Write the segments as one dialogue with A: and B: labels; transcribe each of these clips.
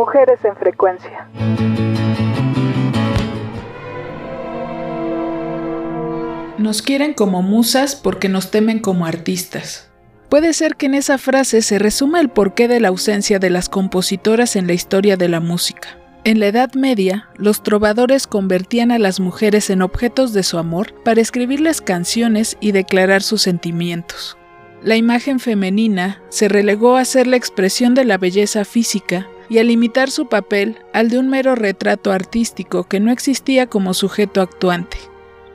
A: Mujeres en frecuencia.
B: Nos quieren como musas porque nos temen como artistas. Puede ser que en esa frase se resuma el porqué de la ausencia de las compositoras en la historia de la música. En la Edad Media, los trovadores convertían a las mujeres en objetos de su amor para escribirles canciones y declarar sus sentimientos. La imagen femenina se relegó a ser la expresión de la belleza física y a limitar su papel al de un mero retrato artístico que no existía como sujeto actuante.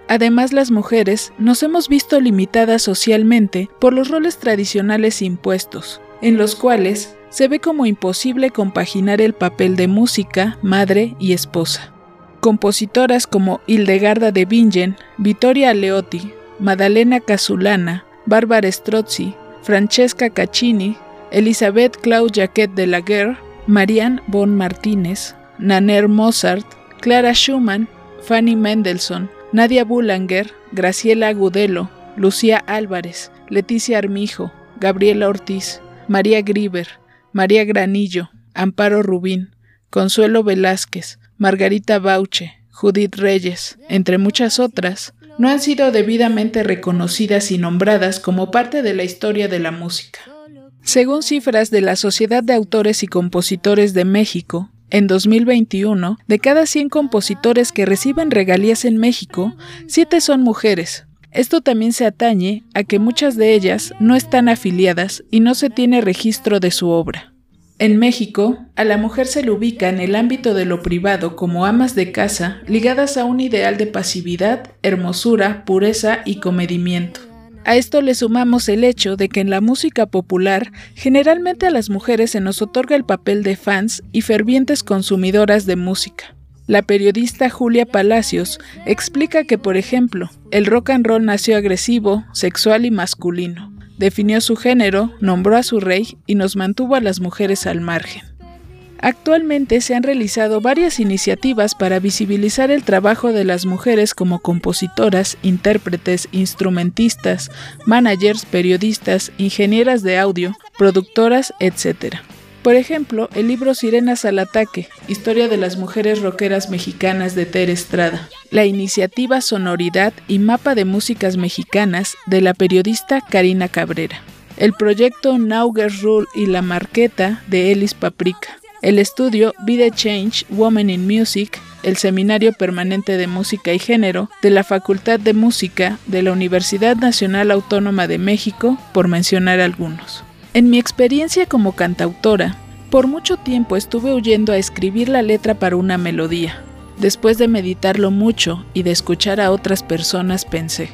B: Además, las mujeres nos hemos visto limitadas socialmente por los roles tradicionales impuestos, en los cuales se ve como imposible compaginar el papel de música, madre y esposa. Compositoras como Hildegarda de Bingen, Vittoria Aleotti, Maddalena Casulana, Bárbara Strozzi, Francesca Caccini, Elisabeth Claude Jacquet de la Guerre, Marianne von Martínez, Naner Mozart, Clara Schumann, Fanny Mendelssohn, Nadia Boulanger, Graciela Agudelo, Lucía Álvarez, Leticia Armijo, Gabriela Ortiz, María Griber, María Granillo, Amparo Rubín, Consuelo Velázquez, Margarita Bauche, Judith Reyes, entre muchas otras, no han sido debidamente reconocidas y nombradas como parte de la historia de la música. Según cifras de la Sociedad de Autores y Compositores de México, en 2021, de cada 100 compositores que reciben regalías en México, 7 son mujeres. Esto también se atañe a que muchas de ellas no están afiliadas y no se tiene registro de su obra. En México, a la mujer se le ubica en el ámbito de lo privado como amas de casa ligadas a un ideal de pasividad, hermosura, pureza y comedimiento. A esto le sumamos el hecho de que en la música popular generalmente a las mujeres se nos otorga el papel de fans y fervientes consumidoras de música. La periodista Julia Palacios explica que, por ejemplo, el rock and roll nació agresivo, sexual y masculino. Definió su género, nombró a su rey y nos mantuvo a las mujeres al margen. Actualmente se han realizado varias iniciativas para visibilizar el trabajo de las mujeres como compositoras, intérpretes, instrumentistas, managers, periodistas, ingenieras de audio, productoras, etc. Por ejemplo, el libro Sirenas al Ataque, Historia de las Mujeres Rockeras Mexicanas de Ter Estrada, la iniciativa Sonoridad y Mapa de Músicas Mexicanas de la periodista Karina Cabrera, el proyecto Nauger Rule y la Marqueta de Elis Paprika, el estudio Be Change Women in Music, el Seminario Permanente de Música y Género de la Facultad de Música de la Universidad Nacional Autónoma de México, por mencionar algunos. En mi experiencia como cantautora, por mucho tiempo estuve huyendo a escribir la letra para una melodía. Después de meditarlo mucho y de escuchar a otras personas pensé,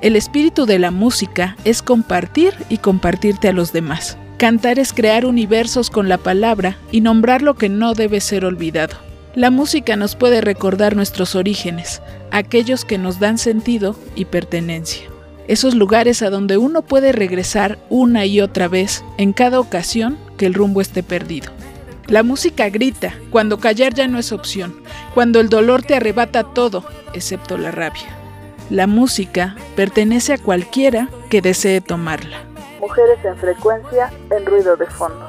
B: el espíritu de la música es compartir y compartirte a los demás. Cantar es crear universos con la palabra y nombrar lo que no debe ser olvidado. La música nos puede recordar nuestros orígenes, aquellos que nos dan sentido y pertenencia. Esos lugares a donde uno puede regresar una y otra vez en cada ocasión que el rumbo esté perdido. La música grita cuando callar ya no es opción, cuando el dolor te arrebata todo, excepto la rabia. La música pertenece a cualquiera que desee tomarla
A: mujeres en frecuencia en ruido de fondo.